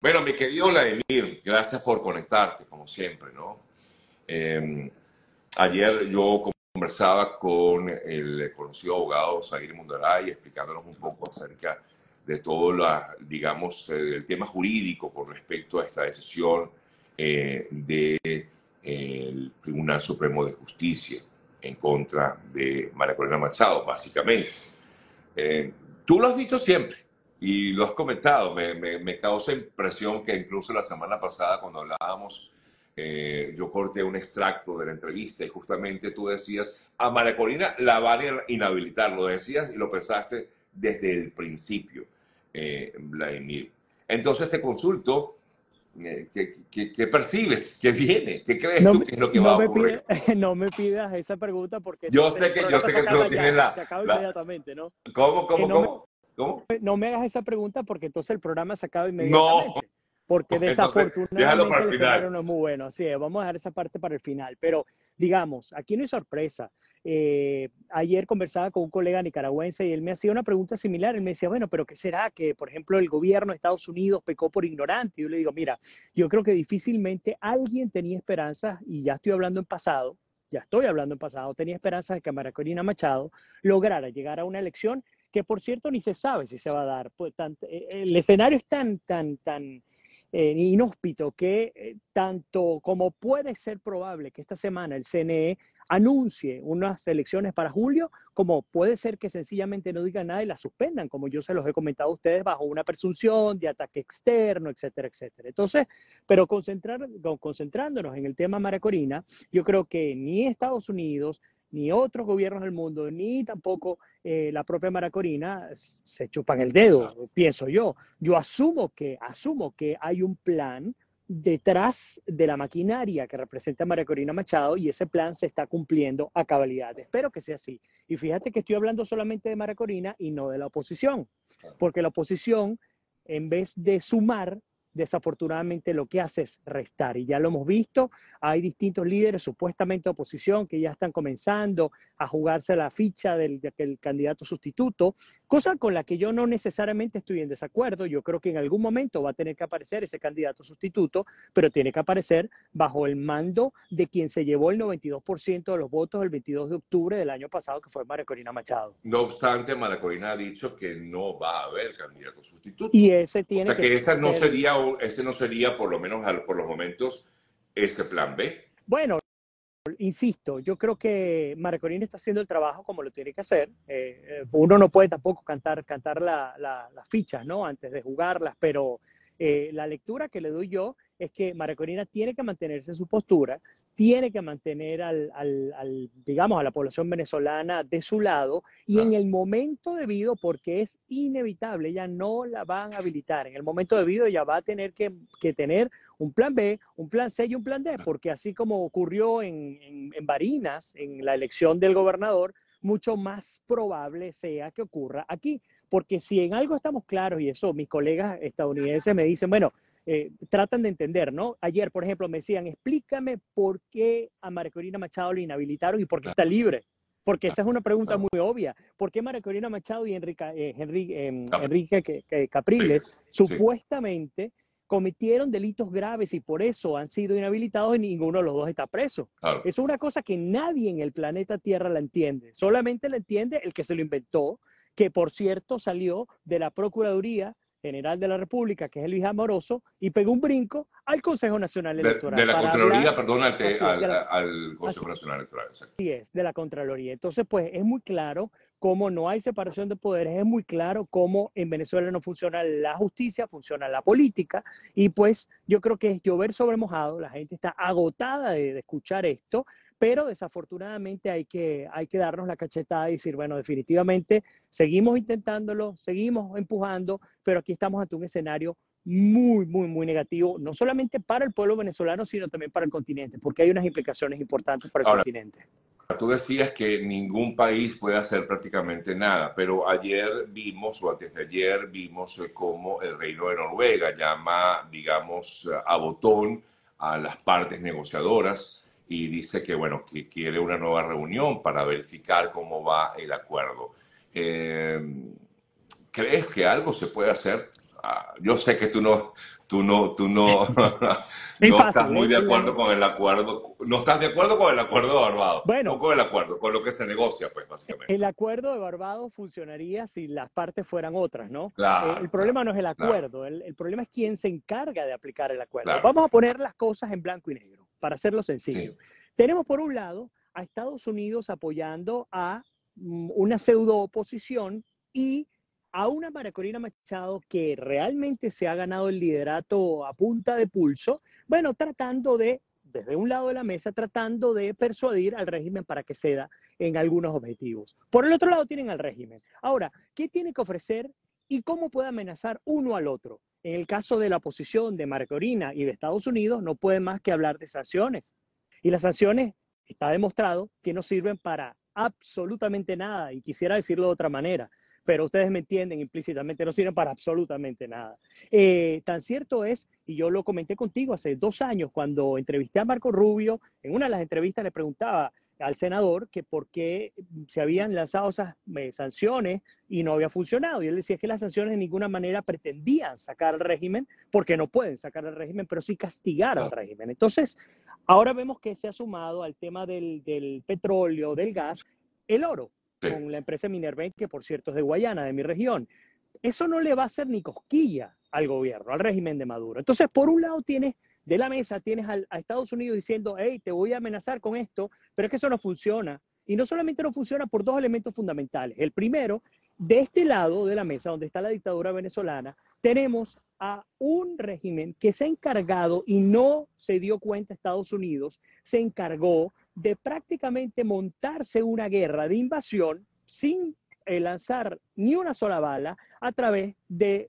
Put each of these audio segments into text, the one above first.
Bueno, mi querido Vladimir, gracias por conectarte, como siempre, ¿no? Eh, ayer yo conversaba con el conocido abogado Zahir Mundaray explicándonos un poco acerca de todo, la, digamos, el tema jurídico con respecto a esta decisión eh, del Tribunal Supremo de Justicia en contra de María Corina Machado, básicamente. Eh, tú lo has dicho siempre y lo has comentado. Me, me, causa impresión que incluso la semana pasada, cuando hablábamos, eh, yo corté un extracto de la entrevista y justamente tú decías, a María Corina la van a inhabilitar. Lo decías y lo pensaste desde el principio, eh, Vladimir. Entonces te consulto eh, ¿Qué, percibes? ¿Qué viene? ¿Qué crees tú que es lo que va a ocurrir? no me pidas esa pregunta porque... Yo sé que, yo sé que tú lo tienes la... Acaba inmediatamente, ¿no? ¿Cómo, cómo, cómo? ¿Cómo? No me hagas esa pregunta porque entonces el programa se acaba inmediatamente. No. Porque desafortunadamente el no es muy bueno. Así es, vamos a dejar esa parte para el final. Pero digamos, aquí no hay sorpresa. Eh, ayer conversaba con un colega nicaragüense y él me hacía una pregunta similar. Él me decía, bueno, pero ¿qué será que, por ejemplo, el gobierno de Estados Unidos pecó por ignorante? Y yo le digo, mira, yo creo que difícilmente alguien tenía esperanzas, y ya estoy hablando en pasado, ya estoy hablando en pasado, tenía esperanzas de que María Corina Machado lograra llegar a una elección que, por cierto, ni se sabe si se va a dar. Pues, eh, el escenario es tan, tan, tan eh, inhóspito que eh, tanto como puede ser probable que esta semana el CNE anuncie unas elecciones para julio, como puede ser que sencillamente no digan nada y las suspendan, como yo se los he comentado a ustedes, bajo una presunción de ataque externo, etcétera, etcétera. Entonces, pero concentrar, concentrándonos en el tema Maracorina, yo creo que ni Estados Unidos, ni otros gobiernos del mundo, ni tampoco eh, la propia Maracorina se chupan el dedo, pienso yo. Yo asumo que, asumo que hay un plan detrás de la maquinaria que representa a María Corina Machado y ese plan se está cumpliendo a cabalidad. Espero que sea así. Y fíjate que estoy hablando solamente de María Corina y no de la oposición, porque la oposición, en vez de sumar, desafortunadamente lo que hace es restar. Y ya lo hemos visto, hay distintos líderes supuestamente oposición que ya están comenzando a jugarse la ficha del, candidato sustituto, cosa con la que yo no necesariamente estoy en desacuerdo. Yo creo que en algún momento va a tener que aparecer ese candidato sustituto, pero tiene que aparecer bajo el mando de quien se llevó el 92% de los votos el 22 de octubre del año pasado, que fue María Corina Machado. No obstante, María Corina ha dicho que no va a haber candidato sustituto. Y ese tiene o sea, que, esa no sería ese no sería, por lo menos por los momentos, ese plan B. Bueno, insisto, yo creo que Corina está haciendo el trabajo como lo tiene que hacer. Eh, eh, uno no puede tampoco cantar, cantar las fichas, ¿no? Antes de jugarlas, pero eh, la lectura que le doy yo es que Corina tiene que mantenerse en su postura, tiene que mantener al, al, digamos, a la población venezolana de su lado y en el momento debido, porque es inevitable, ya no la van a habilitar, en el momento debido ya va a tener que, que tener un plan B, un plan C y un plan D, porque así como ocurrió en, en, en Barinas, en la elección del gobernador, mucho más probable sea que ocurra aquí. Porque si en algo estamos claros, y eso mis colegas estadounidenses me dicen, bueno, eh, tratan de entender, ¿no? Ayer, por ejemplo, me decían, explícame por qué a María Corina Machado lo inhabilitaron y por qué está libre. Porque esa es una pregunta muy obvia. ¿Por qué María Corina Machado y Enrique, eh, em, Enrique Capriles supuestamente cometieron delitos graves y por eso han sido inhabilitados y ninguno de los dos está preso? Eso es una cosa que nadie en el planeta Tierra la entiende. Solamente la entiende el que se lo inventó, que por cierto salió de la Procuraduría General de la República, que es Luis Amoroso, y pegó un brinco al Consejo Nacional Electoral. De, la Contraloría, perdón, al, Consejo Nacional Electoral. Sí es, de la Contraloría. Entonces, pues es muy claro cómo no hay separación de poderes, es muy claro cómo en Venezuela no funciona la justicia, funciona la política, y pues yo creo que es llover sobre mojado, la gente está agotada de escuchar esto, pero desafortunadamente hay que, hay que darnos la cachetada y decir, bueno, definitivamente seguimos intentándolo, seguimos empujando, pero aquí estamos ante un escenario muy, muy, muy negativo, no solamente para el pueblo venezolano, sino también para el continente, porque hay unas implicaciones importantes para el continente. Tú decías que ningún país puede hacer prácticamente nada, pero ayer vimos, o antes de ayer vimos eh, cómo el Reino de Noruega llama, digamos, a botón a las partes negociadoras y dice que, bueno, que quiere una nueva reunión para verificar cómo va el acuerdo. Eh, ¿Crees que algo se puede hacer yo sé que tú no, tú no, tú no, no estás muy de acuerdo con el acuerdo, no estás de acuerdo con el acuerdo de Barbados, bueno, no con el acuerdo, con lo que se negocia, pues, básicamente. El acuerdo de Barbados funcionaría si las partes fueran otras, ¿no? Claro, el problema no es el acuerdo, el, problema es quién se encarga de aplicar el acuerdo. Vamos a poner las cosas en blanco y negro, para hacerlo sencillo. Tenemos por un lado a Estados Unidos apoyando a mm, una pseudo oposición y a una María Corina Machado que realmente se ha ganado el liderato a punta de pulso, bueno, tratando de, desde un lado de la mesa, tratando de persuadir al régimen para que ceda en algunos objetivos. Por el otro lado tienen al régimen. Ahora, ¿qué tiene que ofrecer y cómo puede amenazar uno al otro? En el caso de la oposición de María Corina y de Estados Unidos, no puede más que hablar de sanciones. Y las sanciones está demostrado que no sirven para absolutamente nada, y quisiera decirlo de otra manera pero ustedes me entienden implícitamente, no sirven para absolutamente nada. Eh, tan cierto es, y yo lo comenté contigo hace dos años, cuando entrevisté a Marco Rubio, en una de las entrevistas le preguntaba al senador que por qué se habían lanzado esas eh, sanciones y no había funcionado. Y él decía que las sanciones de ninguna manera pretendían sacar al régimen, porque no pueden sacar al régimen, pero sí castigar al régimen. Entonces, ahora vemos que se ha sumado al tema del, del petróleo, del gas, el oro con la empresa Minerva, que por cierto es de Guayana, de mi región. Eso no le va a hacer ni cosquilla al gobierno, al régimen de Maduro. Entonces, por un lado tienes de la mesa, tienes a Estados Unidos diciendo, hey, te voy a amenazar con esto, pero es que eso no funciona. Y no solamente no funciona por dos elementos fundamentales. El primero, de este lado de la mesa, donde está la dictadura venezolana, tenemos a un régimen que se ha encargado y no se dio cuenta Estados Unidos, se encargó de prácticamente montarse una guerra de invasión sin eh, lanzar ni una sola bala a través del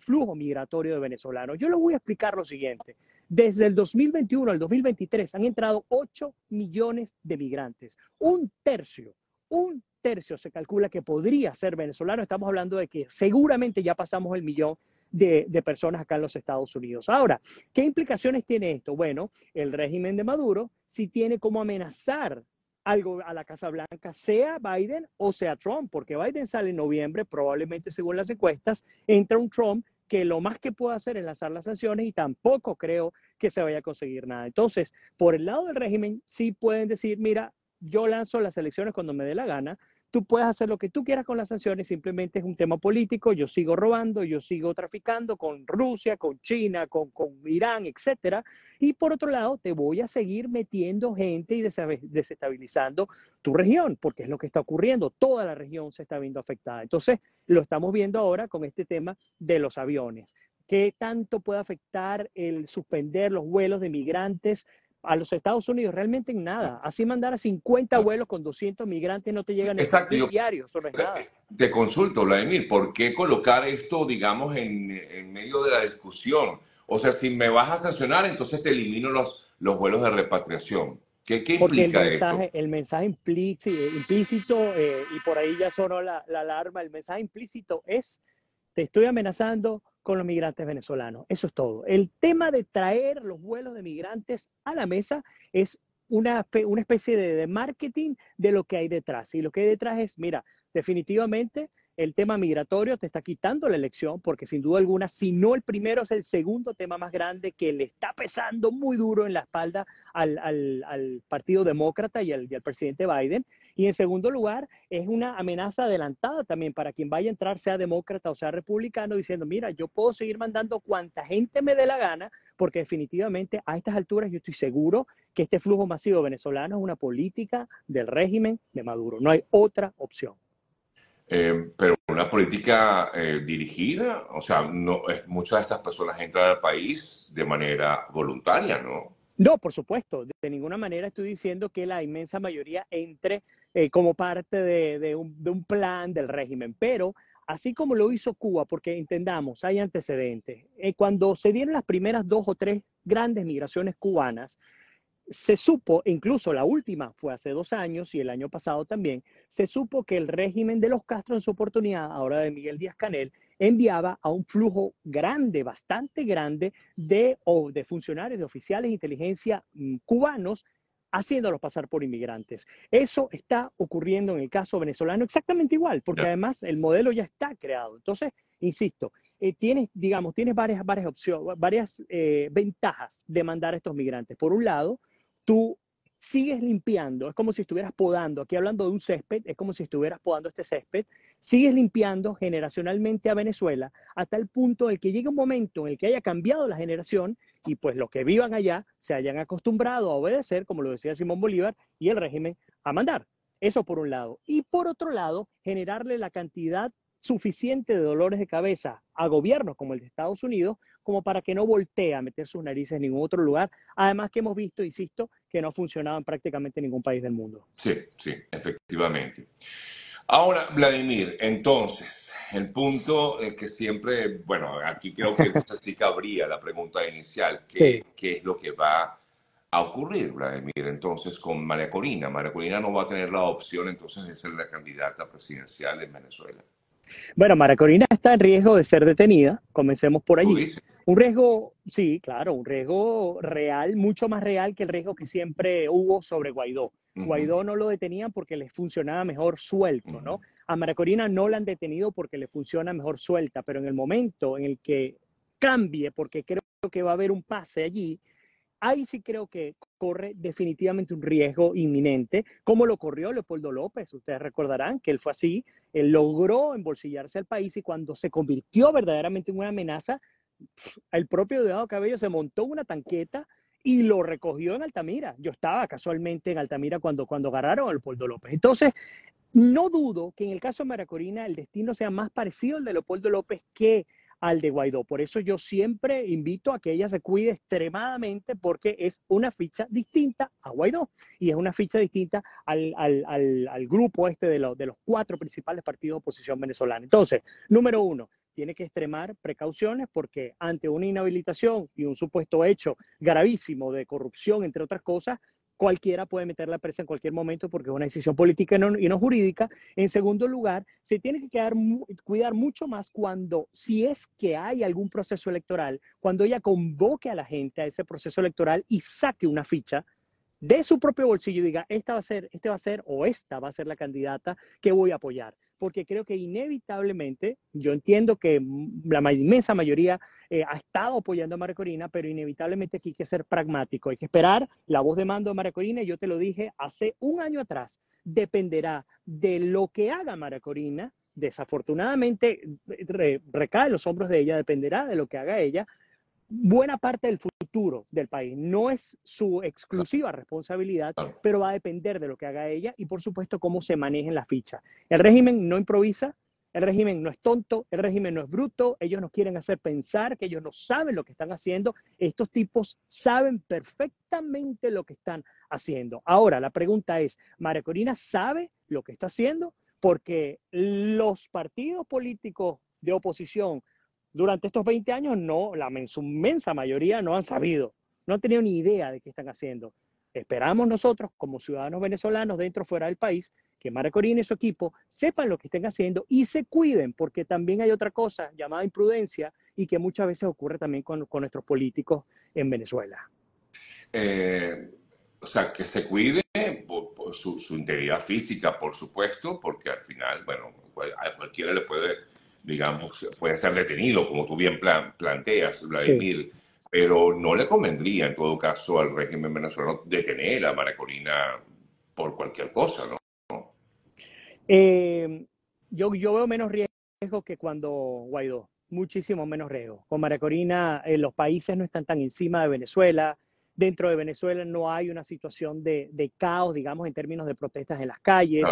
flujo migratorio de venezolanos. Yo les voy a explicar lo siguiente. Desde el 2021 al 2023 han entrado 8 millones de migrantes. Un tercio, un tercio se calcula que podría ser venezolano. Estamos hablando de que seguramente ya pasamos el millón de, de, personas acá en los Estados Unidos. Ahora, ¿qué implicaciones tiene esto? Bueno, el régimen de Maduro sí tiene como amenazar algo a la Casa Blanca, sea Biden o sea Trump, porque Biden sale en noviembre, probablemente según las encuestas, entra un Trump que lo más que puede hacer es lanzar las sanciones y tampoco creo que se vaya a conseguir nada. Entonces, por el lado del régimen, sí pueden decir, mira, yo lanzo las elecciones cuando me dé la gana, tú puedes hacer lo que tú quieras con las sanciones, simplemente es un tema político, yo sigo robando, yo sigo traficando con Rusia, con China, con, con Irán, etcétera, y por otro lado, te voy a seguir metiendo gente y desestabilizando tu región, porque es lo que está ocurriendo, toda la región se está viendo afectada. Entonces, lo estamos viendo ahora con este tema de los aviones. ¿Qué tanto puede afectar el suspender los vuelos de migrantes a los Estados Unidos realmente en nada. Así mandar a 50 vuelos con 200 migrantes no te llegan Exacto, en diario, es nada. Te consulto, Vladimir, ¿por qué colocar esto, digamos, en, en, medio de la discusión? O sea, si me vas a sancionar, entonces te elimino los, los vuelos de repatriación. ¿Qué, qué implica el mensaje, esto? El mensaje implícito, implícito eh, y por ahí ya sonó la, la alarma, el mensaje implícito es, te estoy amenazando, con los migrantes venezolanos. Eso es todo. El tema de traer los vuelos de migrantes a la mesa es una, una especie de, marketing de lo que hay detrás. Y lo que hay detrás es, mira, definitivamente el tema migratorio te está quitando la elección, porque sin duda alguna, si no el primero, es el segundo tema más grande que le está pesando muy duro en la espalda al, al, al Partido Demócrata y al, y al, presidente Biden. Y en segundo lugar, es una amenaza adelantada también para quien vaya a entrar, sea demócrata o sea republicano, diciendo, mira, yo puedo seguir mandando cuanta gente me dé la gana, porque definitivamente a estas alturas yo estoy seguro que este flujo masivo venezolano es una política del régimen de Maduro. No hay otra opción. Eh, pero una política eh, dirigida, o sea, no, es, muchas de estas personas entran al país de manera voluntaria, ¿no? No, por supuesto, de, ninguna manera estoy diciendo que la inmensa mayoría entre eh, como parte de, un, de, un, plan del régimen, pero así como lo hizo Cuba, porque entendamos, hay antecedentes, eh, cuando se dieron las primeras dos o tres grandes migraciones cubanas, se supo, incluso la última fue hace dos años y el año pasado también, se supo que el régimen de los Castro en su oportunidad, ahora de Miguel Díaz Canel, enviaba a un flujo grande, bastante grande, de funcionarios, de oficiales de inteligencia mm, cubanos haciéndolos pasar por inmigrantes. Eso está ocurriendo en el caso venezolano exactamente igual, porque además el modelo ya está creado. Entonces, insisto, eh, tienes, digamos, tienes varias, varias opciones, varias eh, ventajas de mandar a estos migrantes. Por un lado, tú sigues limpiando, es como si estuvieras podando, aquí hablando de un césped, es como si estuvieras podando este césped, sigues limpiando generacionalmente a Venezuela hasta el punto en el que llegue un momento en el que haya cambiado la generación y pues los que vivan allá se hayan acostumbrado a obedecer, como lo decía Simón Bolívar, y el régimen a mandar. Eso por un lado. Y por otro lado, generarle la cantidad suficiente de dolores de cabeza a gobiernos como el de Estados Unidos como para que no voltee a meter sus narices en ningún otro lugar. Además que hemos visto, insisto, que no ha funcionado en prácticamente ningún país del mundo. Sí, sí, efectivamente. Ahora, Vladimir, entonces, el punto que siempre, bueno, aquí creo que sí cabría la pregunta inicial, ¿qué, ¿qué es lo que va a ocurrir, Vladimir, entonces con María Corina? María Corina no va a tener la opción entonces de ser la candidata presidencial en Venezuela. Bueno, María Corina está en riesgo de ser detenida, comencemos por allí. Un riesgo, sí, claro, un riesgo real, mucho más real que el riesgo que siempre hubo sobre Guaidó. Guaidó no lo detenían porque le funcionaba mejor suelto, ¿no? A María Corina no la han detenido porque le funciona mejor suelta, pero en el momento en el que cambie, porque creo que va a haber un pase allí, ahí sí creo que corre definitivamente un riesgo inminente, como lo corrió Leopoldo López. Ustedes recordarán que él fue así, él logró embolsillarse al país y cuando se convirtió verdaderamente en una amenaza, el propio Deado Cabello se montó una tanqueta y lo recogió en Altamira. Yo estaba casualmente en Altamira cuando, cuando agarraron a Leopoldo López. Entonces, no dudo que en el caso de Maracorina el destino sea más parecido al de Leopoldo López que al de Guaidó. Por eso yo siempre invito a que ella se cuide extremadamente porque es una ficha distinta a Guaidó y es una ficha distinta al, grupo este de, de los cuatro principales partidos de oposición venezolana. Entonces, número uno, tiene que extremar precauciones porque ante una inhabilitación y un supuesto hecho gravísimo de corrupción, entre otras cosas, cualquiera puede meter la presa en cualquier momento porque es una decisión política y no, jurídica. En segundo lugar, se tiene que cuidar mucho más cuando, si es que hay algún proceso electoral, cuando ella convoque a la gente a ese proceso electoral y saque una ficha de su propio bolsillo y diga, esta va a ser, este va a ser o esta va a ser la candidata que voy a apoyar. Porque creo que inevitablemente, yo entiendo que la inmensa mayoría eh, ha estado apoyando a María Corina, pero inevitablemente aquí hay que ser pragmático. Hay que esperar la voz de mando de María Corina. Y yo te lo dije hace un año atrás. Dependerá de lo que haga María Corina. Desafortunadamente recae en los hombros de ella, dependerá de lo que haga ella, buena parte del futuro del país. No es su exclusiva responsabilidad, pero va a depender de lo que haga ella y, por supuesto, cómo se manejen las fichas. El régimen no improvisa, el régimen no es tonto, el régimen no es bruto, ellos nos quieren hacer pensar que ellos no saben lo que están haciendo. Estos tipos saben perfectamente lo que están haciendo. Ahora, la pregunta es, ¿María Corina sabe lo que está haciendo? Porque los partidos políticos de oposición durante estos 20 años no, la inmensa mayoría no han sabido, no han tenido ni idea de qué están haciendo. Esperamos nosotros, como ciudadanos venezolanos dentro o fuera del país, que Mara Corina y su equipo sepan lo que estén haciendo y se cuiden, porque también hay otra cosa llamada imprudencia y que muchas veces ocurre también con, nuestros políticos en Venezuela. Eh, o sea, que se cuide por, su, su, integridad física, por supuesto, porque al final, bueno, a cualquiera le puede digamos, puede ser detenido, como tú bien planteas, Vladimir, pero no le convendría en todo caso al régimen venezolano detener a María Corina por cualquier cosa, ¿no? Eh, yo, yo veo menos riesgo que cuando Guaidó, muchísimo menos riesgo. Con María Corina, eh, los países no están tan encima de Venezuela, dentro de Venezuela no hay una situación de, caos, digamos, en términos de protestas en las calles.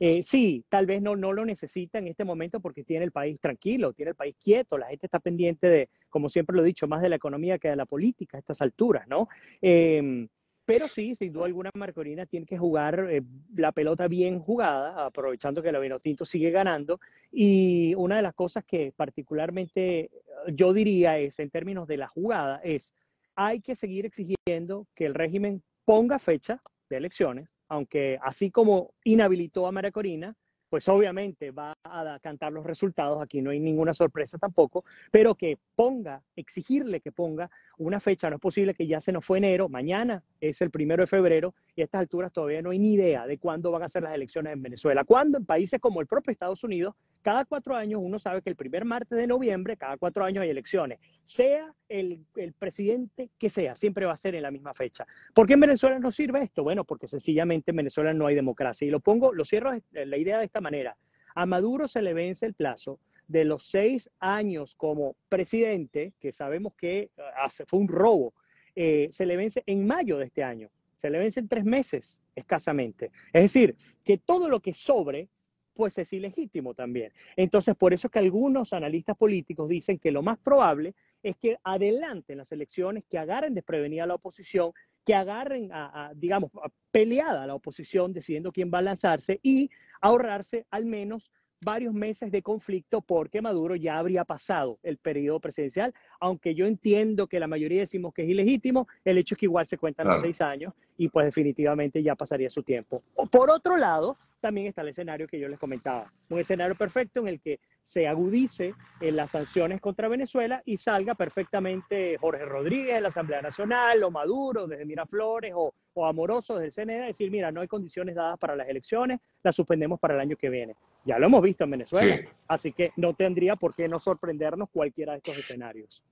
Eh, sí, tal vez no, no lo necesita en este momento porque tiene el país tranquilo, tiene el país quieto, la gente está pendiente de, como siempre lo he dicho, más de la economía que de la política a estas alturas, ¿no? Em, pero sí, sin duda alguna, Marcorina tiene que jugar eh, la pelota bien jugada, aprovechando que el Tinto sigue ganando. Y una de las cosas que particularmente yo diría es, en términos de la jugada, es hay que seguir exigiendo que el régimen ponga fecha de elecciones, aunque así como inhabilitó a María Corina, pues obviamente va a cantar los resultados, aquí no hay ninguna sorpresa tampoco, pero que ponga, exigirle que ponga una fecha, no es posible que ya se nos fue enero, mañana es el primero de febrero y a estas alturas todavía no hay ni idea de cuándo van a ser las elecciones en Venezuela. Cuando en países como el propio Estados Unidos, cada cuatro años uno sabe que el primer martes de noviembre, cada cuatro años hay elecciones, sea el, el presidente que sea, siempre va a ser en la misma fecha. ¿Por qué en Venezuela no sirve esto? Bueno, porque sencillamente en Venezuela no hay democracia. Y lo pongo, lo cierro la idea de esta manera. A Maduro se le vence el plazo de los seis años como presidente, que sabemos que ah, fue un robo, eh, se le vence en mayo de este año. Se le vence en tres meses escasamente. Es decir, que todo lo que sobre, pues es ilegítimo también. Entonces, por eso es que algunos analistas políticos dicen que lo más probable es que adelanten las elecciones, que agarren desprevenida a la oposición, que agarren, a, digamos, peleada a la oposición decidiendo quién va a lanzarse y ahorrarse al menos varios meses de conflicto porque Maduro ya habría pasado el periodo presidencial, aunque yo entiendo que la mayoría decimos que es ilegítimo, el hecho es que igual se cuentan los seis años y pues definitivamente ya pasaría su tiempo. Por otro lado, también está el escenario que yo les comentaba, un escenario perfecto en el que se agudice en las sanciones contra Venezuela y salga perfectamente Jorge Rodríguez de la Asamblea Nacional o Maduro desde Miraflores o, o Amoroso desde el CNE, decir, mira, no hay condiciones dadas para las elecciones, las suspendemos para el año que viene. Ya lo hemos visto en Venezuela, así que no tendría por qué no sorprendernos cualquiera de estos escenarios.